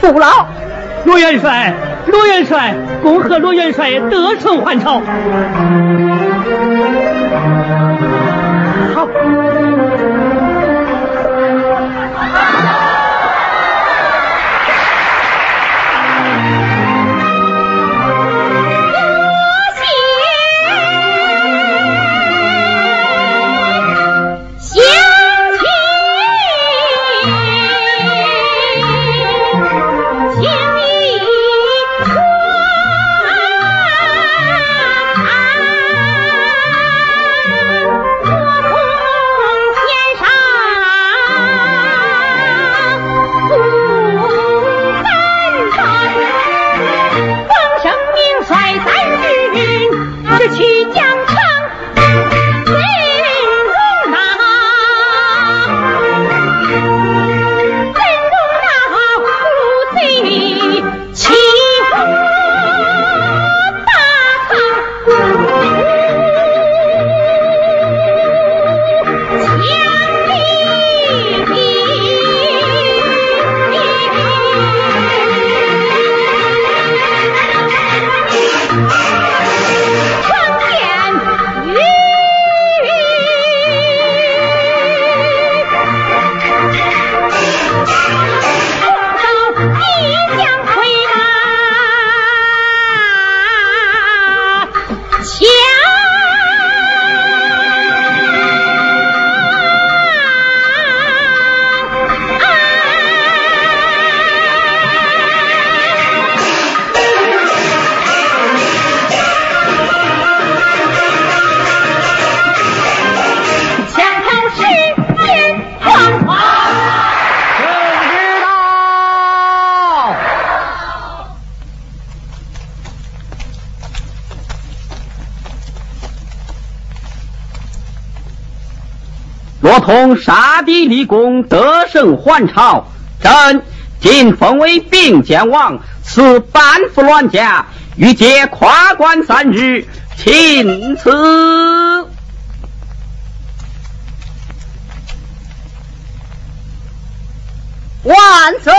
不老？罗元帅，罗元帅，恭贺罗元帅得胜还朝。同杀敌立功，得胜还朝，朕今封为并肩王，赐半副銮驾，欲借跨关三日，钦此。万岁！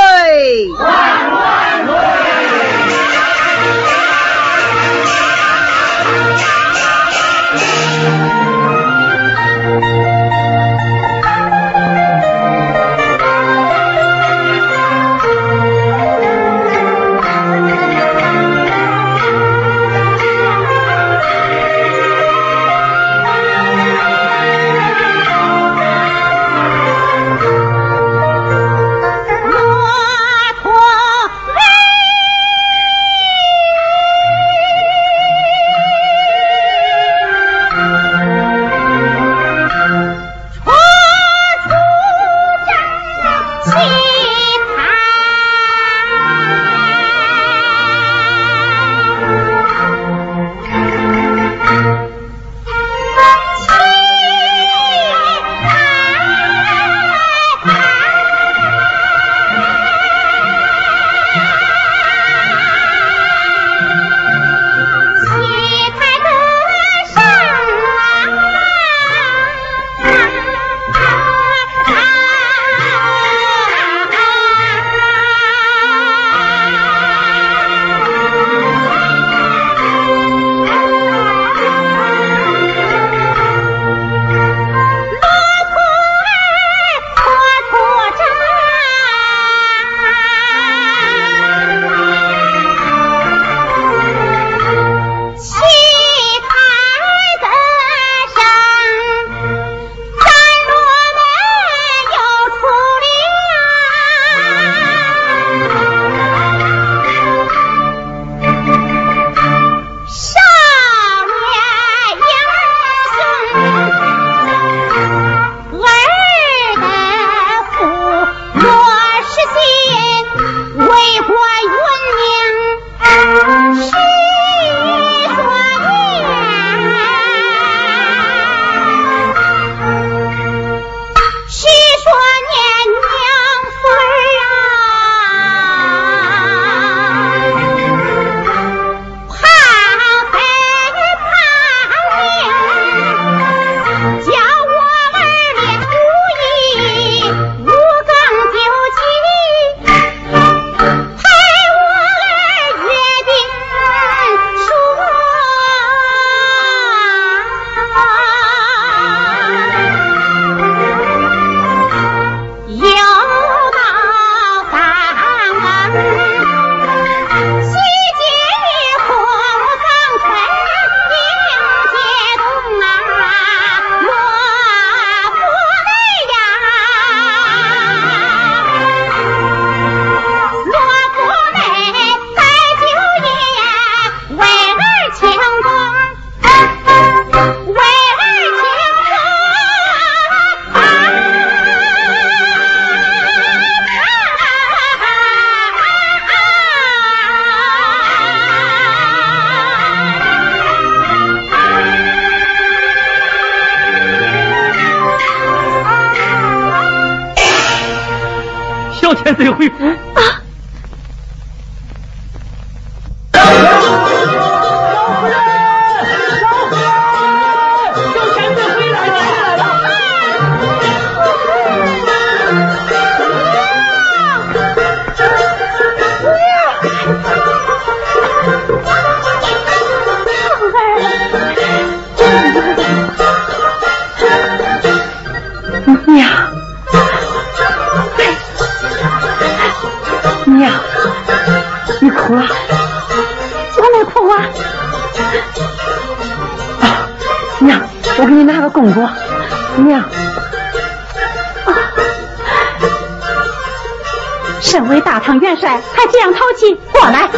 唐元帅，还这样淘气，过来。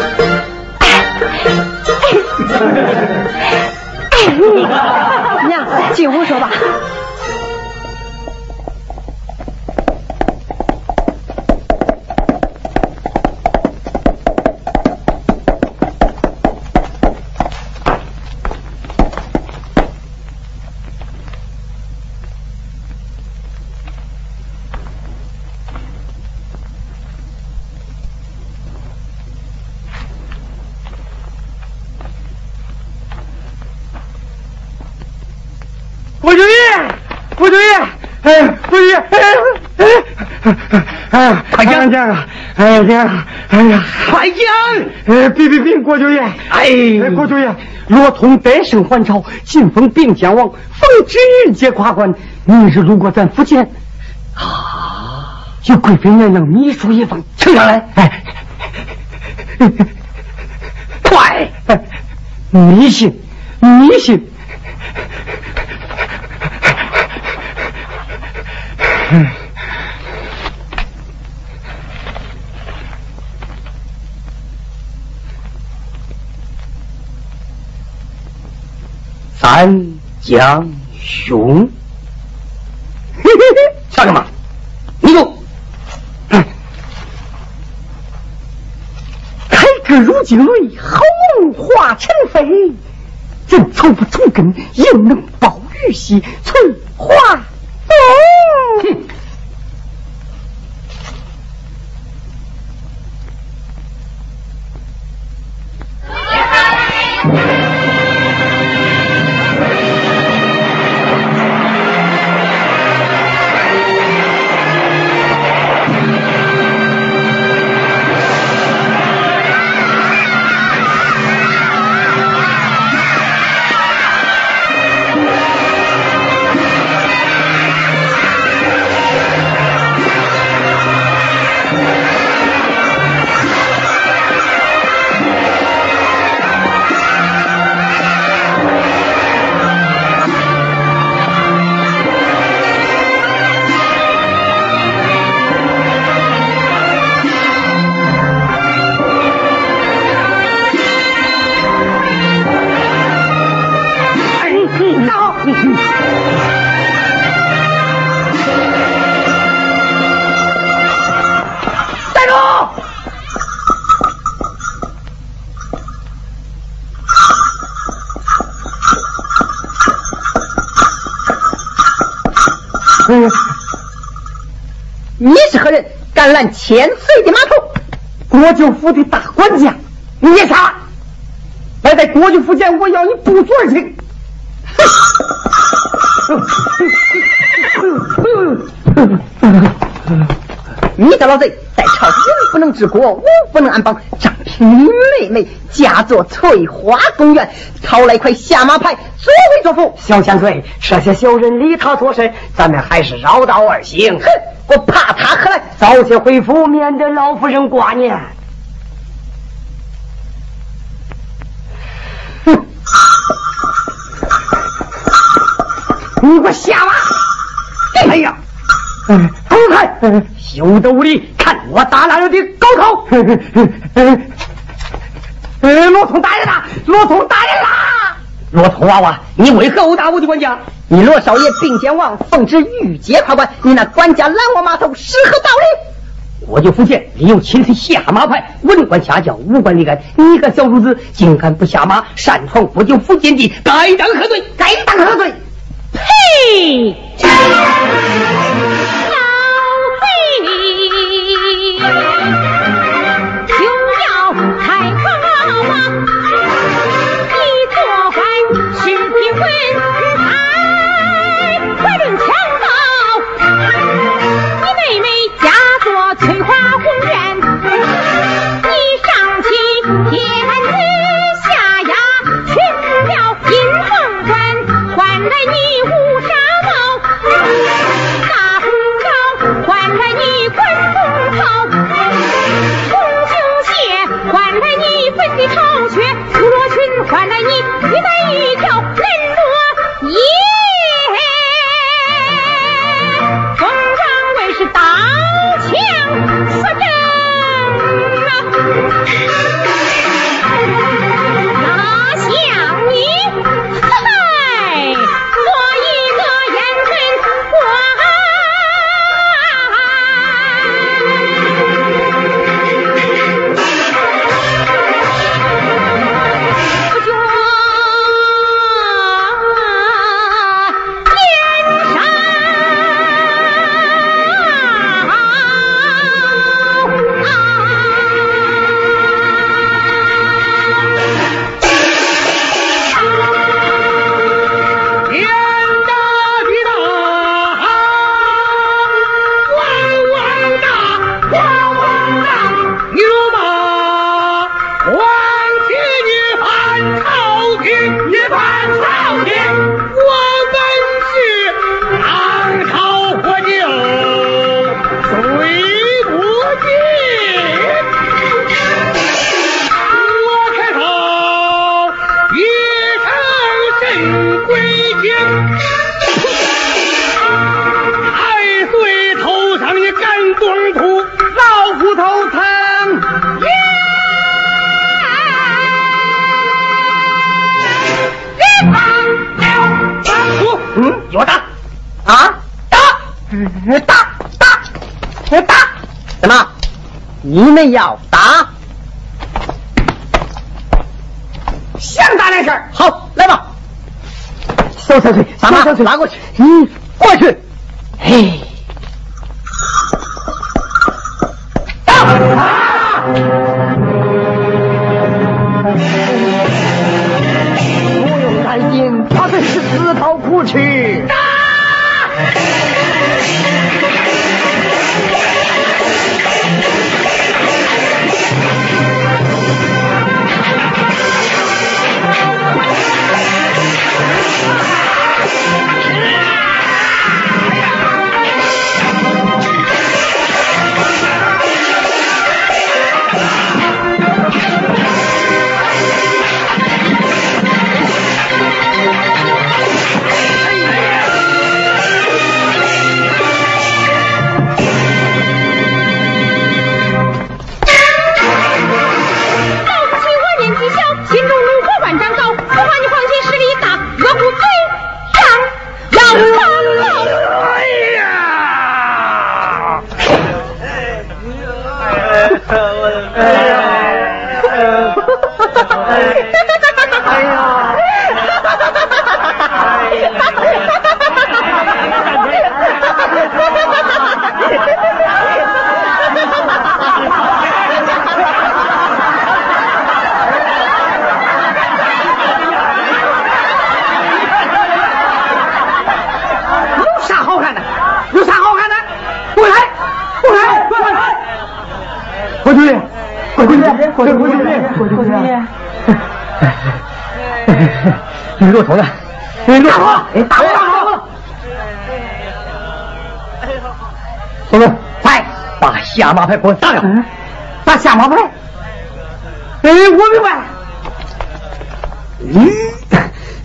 娘，进屋说吧。快讲啊！哎呀，哎呀，快讲！哎，别别别，郭舅爷！哎，郭舅爷，罗通得胜还朝，晋封并肩王，奉旨接夸官。明日路过咱府前，啊，有贵妃娘娘秘书一封，呈上来。哎，快！迷信，迷信。三将兄，嘿嘿嘿，笑什么？你住！开个如今瑞，好梦化尘飞。人草不从根，又能报玉玺，翠花凤。哼。何人？敢拦千岁的马头？国舅府的大管家，你啥？来在国舅府前，我要你不足而行。你个老贼，在朝廷不能治国，武不能安邦。张平，你妹妹嫁作翠花公园，讨来块下马牌作威作福。小千岁，这些小人离他做甚？咱们还是绕道而行。哼，我怕他何来？早些回府，免得老夫人挂念。哼，你给我下马！哎呀！走开！休得无礼！看我打烂了的狗头！哎罗通大人呐！罗通大人啦！罗通娃娃，你为何殴打我的管家？你罗少爷并肩王奉旨御街夸官，你那管家拦我码头，是何道理？我就福建利用亲自下马牌，文官下轿，武官立案。你个小主子，竟敢不下马，擅闯我就福建地，该当何罪？该当何罪？呸！你乌纱帽、大红袍，换来你官东袍；红绣鞋换来你粉底朝靴，罗裙换来你玉带玉腰，绫罗衣。你们要打？想打那事儿？好，来吧。小小翠，大妈，小翠拉过去。嗯，过去。嘿。打！不用担心，他们是自讨苦吃。打！你骆驼呢？骆驼，打我打我！松松，快把下马牌给我打了！打下马牌！哎，我明白。嗯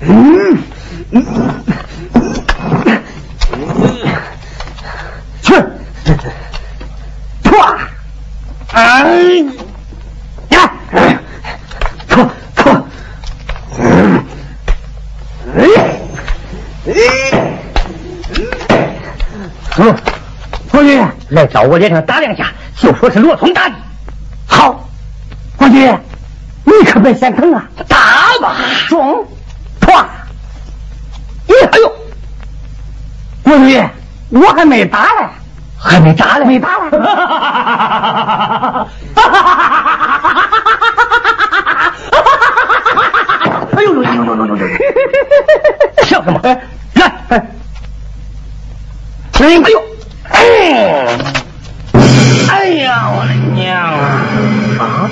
嗯嗯，去！唰！哎。来找我脸上打两下，就说是罗通打的。好，王局，你可别嫌疼啊，打吧，中，唰，咦，哎呦，王局，我还没打呢，还没打呢，没打呢。哎呦呦呦呦呦呦呦！笑什么？来，哎，哎呦。哎！呀，我的娘啊啊！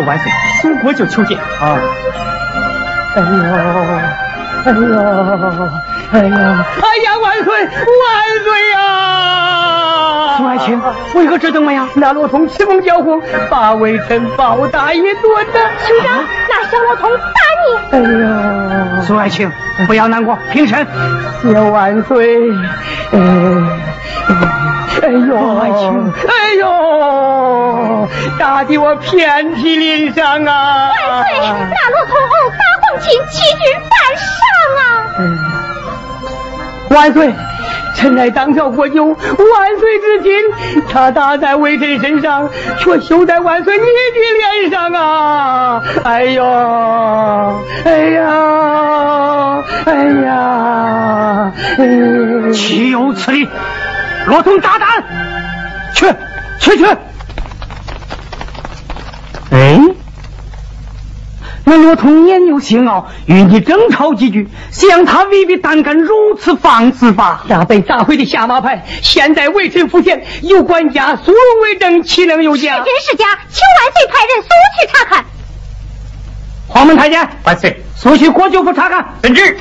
万岁，宋国就求见啊！哎呀，哎呀，哎呀，哎呀！万岁，万岁呀！宋爱卿，为何这等么呀？那罗通启封交锋，把微臣包大爷夺的。兄长，那小罗通打你！哎呀，宋爱卿，不要难过，平身。谢万岁。哎呦，爱卿，哎呦，打的我遍体鳞伤啊！万岁，那罗通殴打皇亲，欺君犯上啊！万岁，臣乃当朝国舅，万岁之亲，他打在微臣身上，却羞在万岁你的脸上啊！哎呦，哎呀，哎呀，岂有此理！罗通大胆，去去去！哎，那罗通年幼性傲，与你争吵几句，想他未必胆敢如此放肆吧？那被炸毁的下马牌，现在微臣府前有管家苏荣为证，岂能有假？是真是假？请万岁派人速去查看。黄门太监，万岁，速去国舅府查看。遵旨。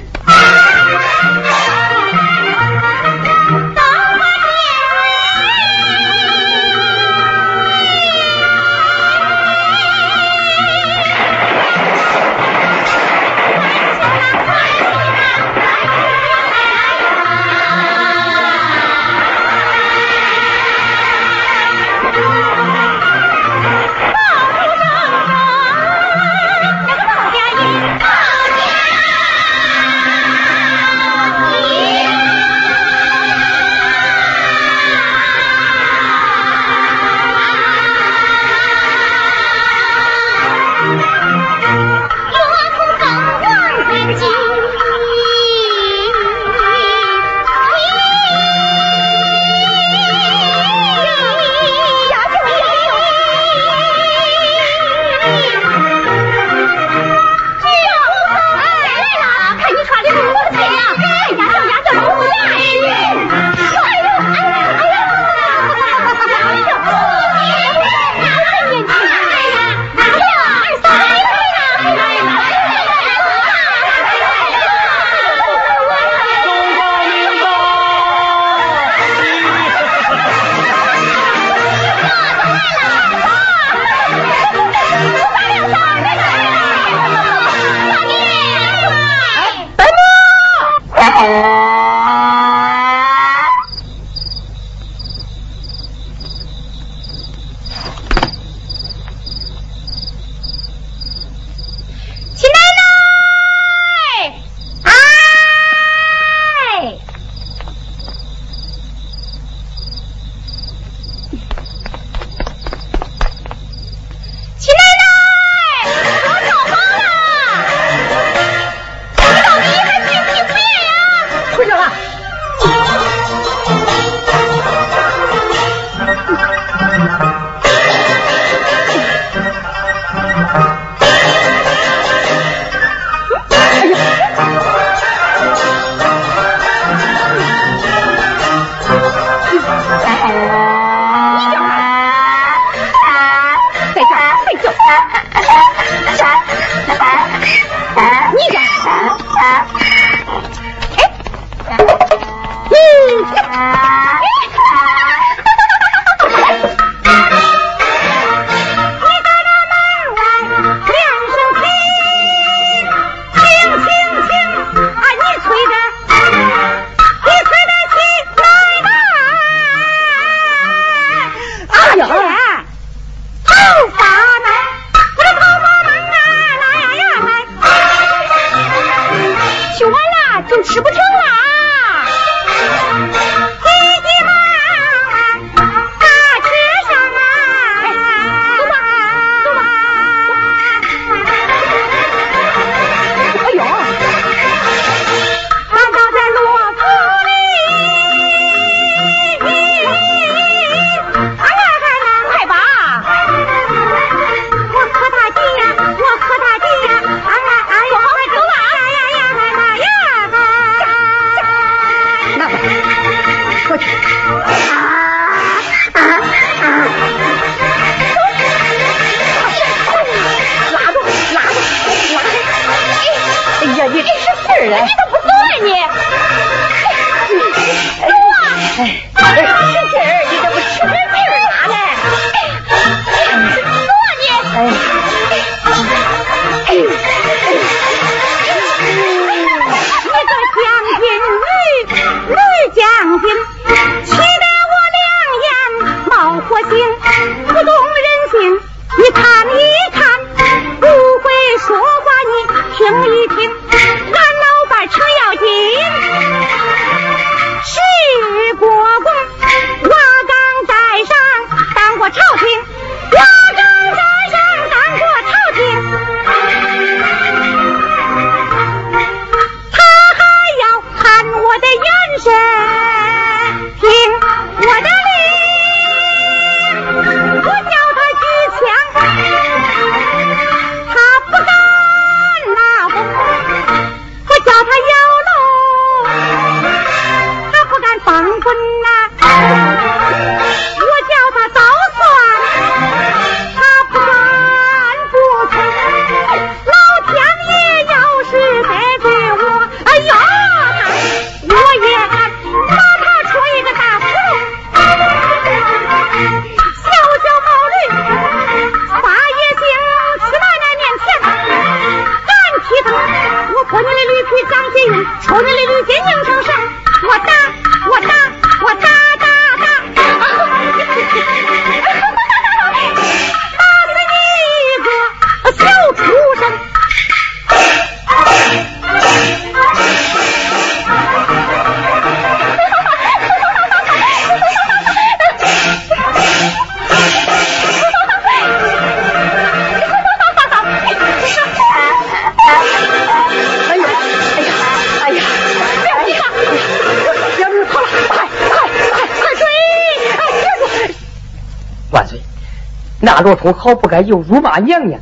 大罗通好不该又辱骂娘娘，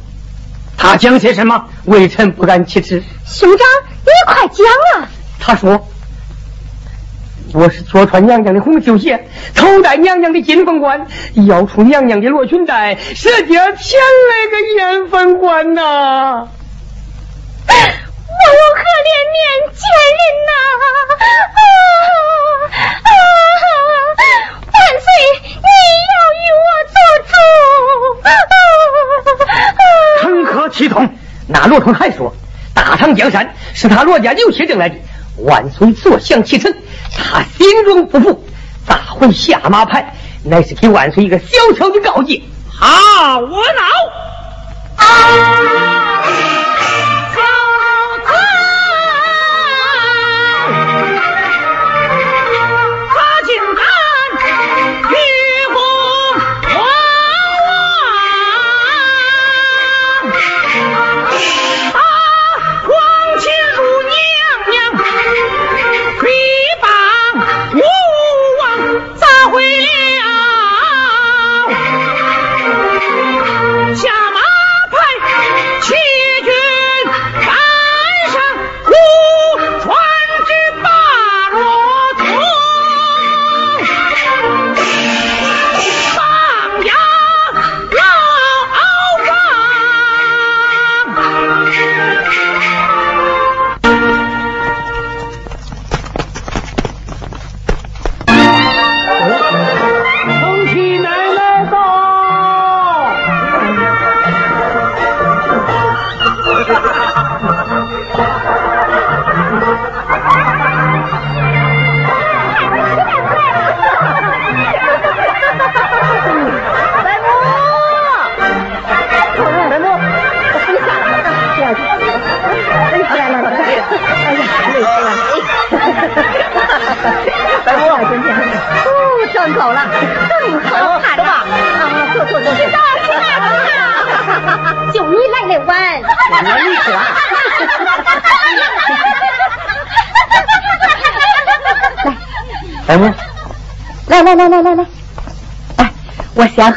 他讲些什么？微臣不敢启齿。兄长，你快讲啊！他说：“我是着穿娘娘的红绣鞋，头戴娘娘的金凤冠，腰束娘娘的罗裙带，舌尖前来个烟凤冠呐！我有何脸面见人呐？啊啊！万岁，你成何体统。”。那罗通还说，大唐江山是他罗家刘协挣来的，万岁坐享其成，他心中不服，咋会下马牌？乃是给万岁一个小小的告诫。好，我恼。来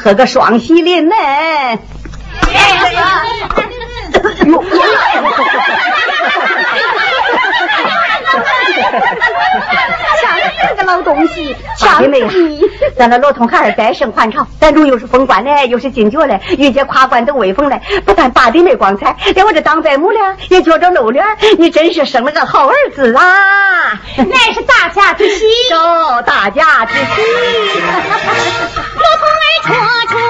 喝个双喜临门。抢这个老东西，强妹，咱那罗通孩儿再生还朝，咱主又是封官嘞，又是进爵嘞，御姐夸官都威风嘞，不但八弟妹光彩，连我这当伯母嘞也觉着露脸。你真是生了个好儿子啊！那是大家之喜，哦，大家之喜。罗通来戳出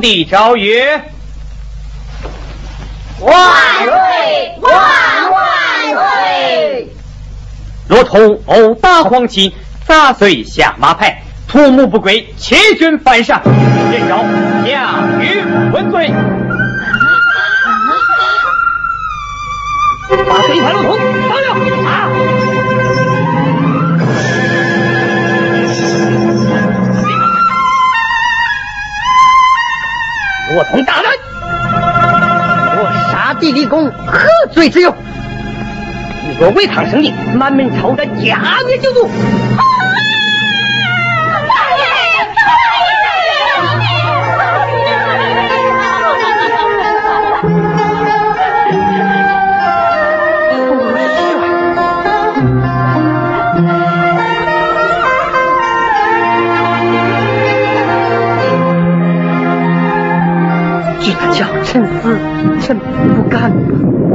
帝诏曰：万岁，万万岁！如同殴打皇亲，砸碎下马派，图谋不轨，欺君犯上，立功，何罪之有？你若违抗圣令，满门抄斩，加灭九族。臣死，臣不敢。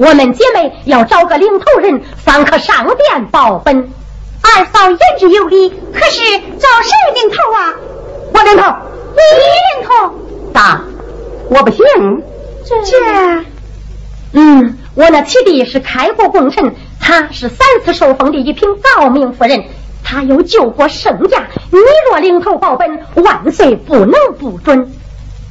我们姐妹要找个领头人，方可上殿报本。二嫂言之有理，可是找谁领头啊？我领头，你领头。大，我不行。这，嗯，我那七弟是开国功臣，他是三次受封的一品诰命夫人，他有救国圣驾。你若领头报本，万岁不能不准。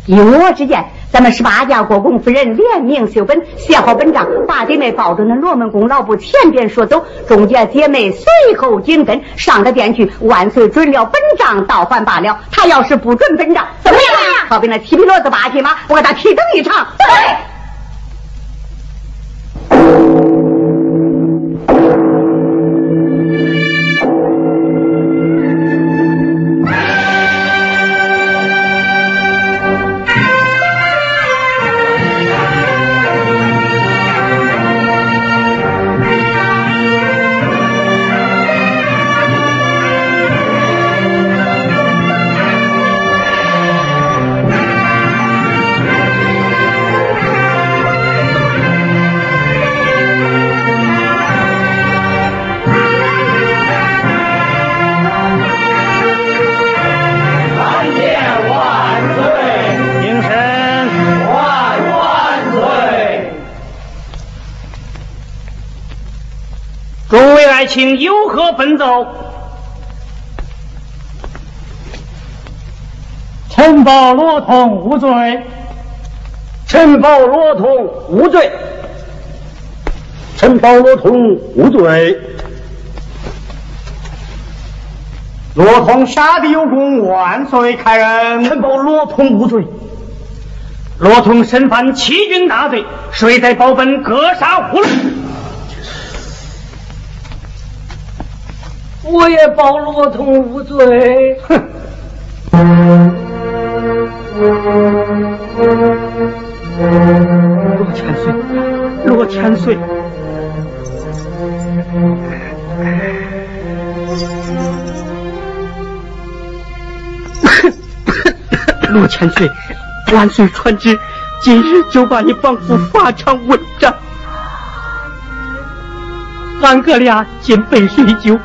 依我之见。咱们十八家国公夫人联名修本，写好本账，把姐妹抱着那罗门宫老布前边说走，中间姐妹随后紧跟，上了殿去。万岁准了本账，倒还罢了。他要是不准本账，怎么样？好比那七匹骡子八匹马，我给他提整一场。众卿有何奔奏？臣报罗通无罪。臣报罗通无罪。臣报罗通无罪。罗通杀敌有功，万岁！开恩。臣报罗通无罪。罗通身犯欺君大罪，谁在保本格杀无论？我也报罗通无罪。哼！罗千岁，罗千岁，罗千岁，万岁传旨，今日就把你绑赴法场问斩。俺哥俩尽杯水酒。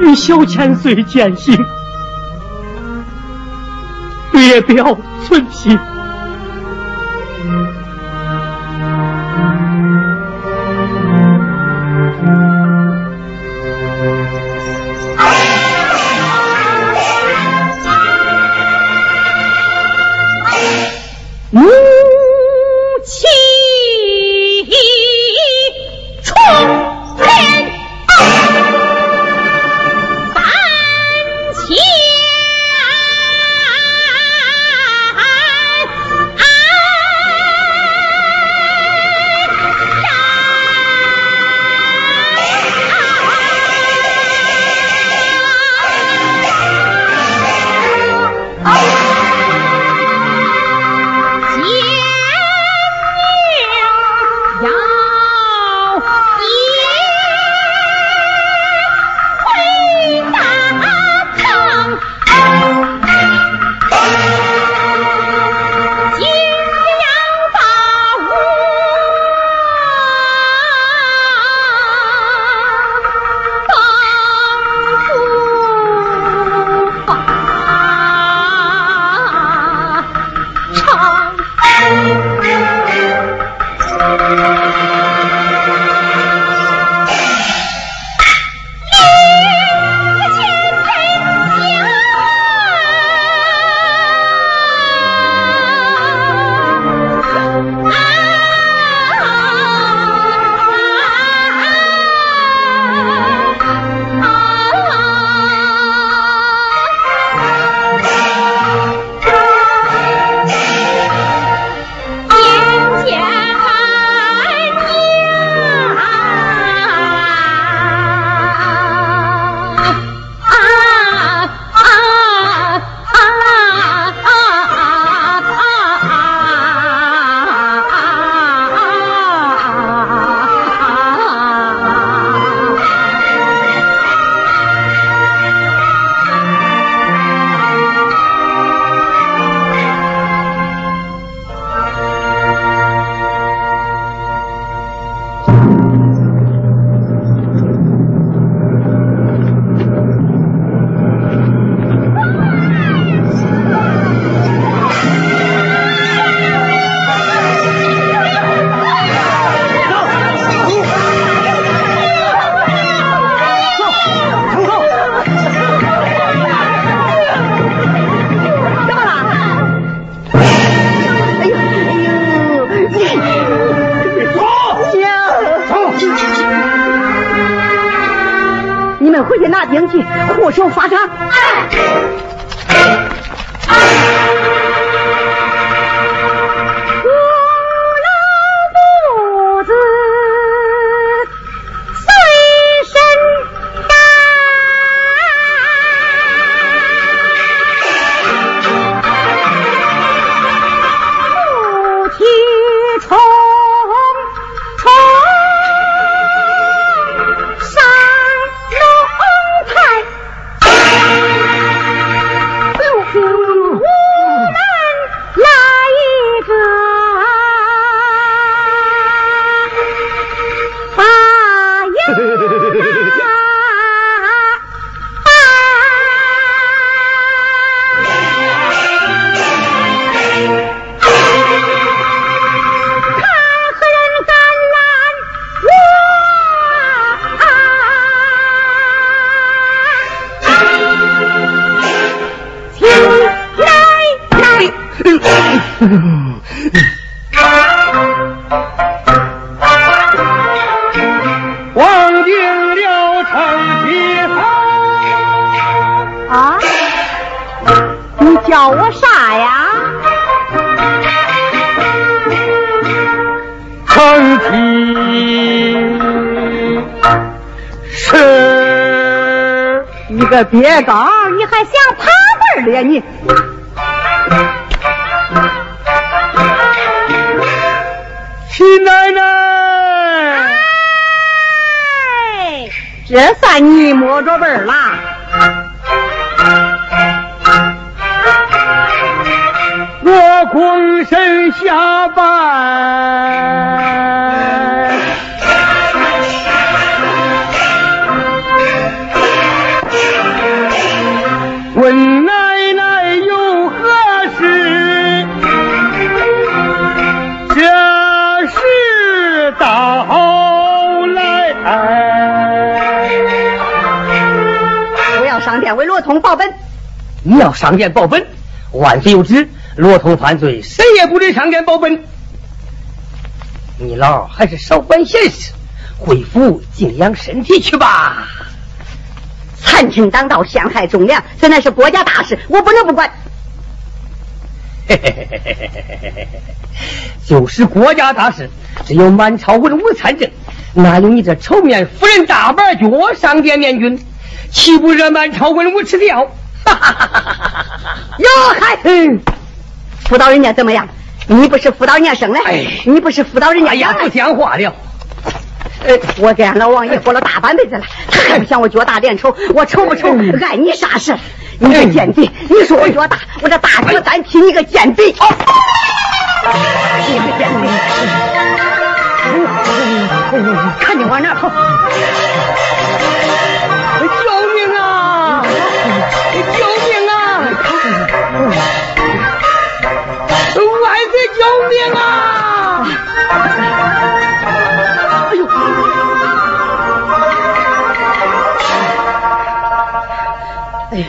与小千岁践行，略表寸心。忘定了成吉思啊！你叫我啥呀？成吉是，你个别刚，你还想爬辈儿了你？这算你摸着辈儿了。我躬身下拜，你要上殿报本，万岁有旨，罗通犯罪，谁也不准上殿报本。你老还是少管闲事，回府静养身体去吧。残臣当道，陷害忠良，这乃是国家大事，我不能不管。嘿嘿嘿嘿嘿嘿嘿嘿嘿就是国家大事，只有满朝文武参政，哪有你这丑面夫人大板脚上殿面君？岂不惹满朝文武吃掉？哟嗨，嗯，辅导人家怎么样？你不是辅导人家生的，哎，你不是辅导人家哎呀，不讲话了。呃，我跟俺老王爷活了大半辈子了，他还不嫌我脚大脸丑，我丑不丑？碍你啥事？你个贱婢！你说我脚大，我这大脚单踢你个贱婢！你个贱婢！看你往哪跑！命啊！哎呦！哎呀！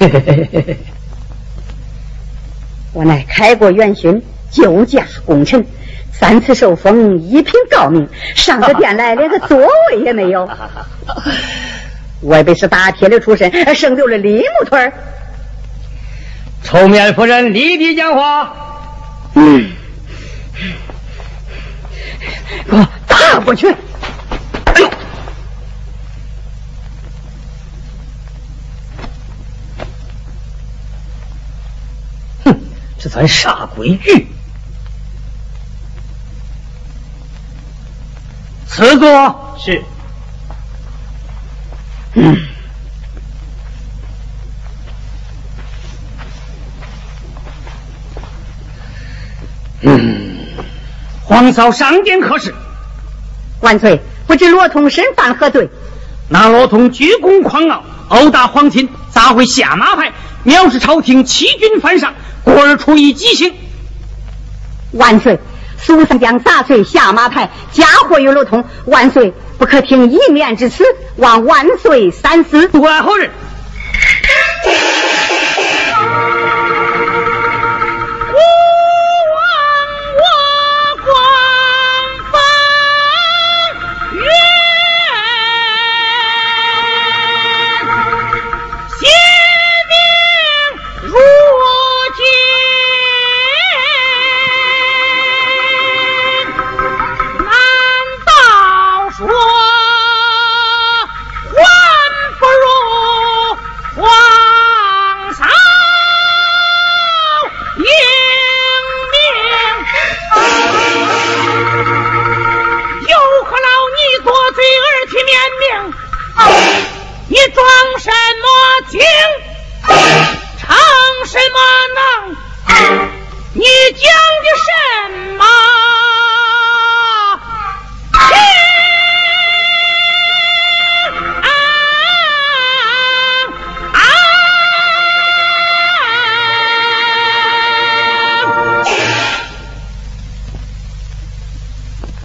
我乃开国元勋，救驾功臣，三次受封，一品诰命，上个殿来连个座位也没有。我本是打铁的出身，生就了李木腿儿。臭面夫人，立地讲话。嗯，给我打过去！这算啥规矩？此座。是。嗯。嗯，皇嫂上殿可是？万岁！不知罗通身犯何罪？那罗通居功狂傲，殴打皇亲，砸毁下马牌，藐视朝廷，欺君犯上，故而处以极刑。万岁！苏三将砸碎下马牌，嫁祸于罗通，万岁不可听一面之词，望万岁三思。独爱何人？什么呢？你家。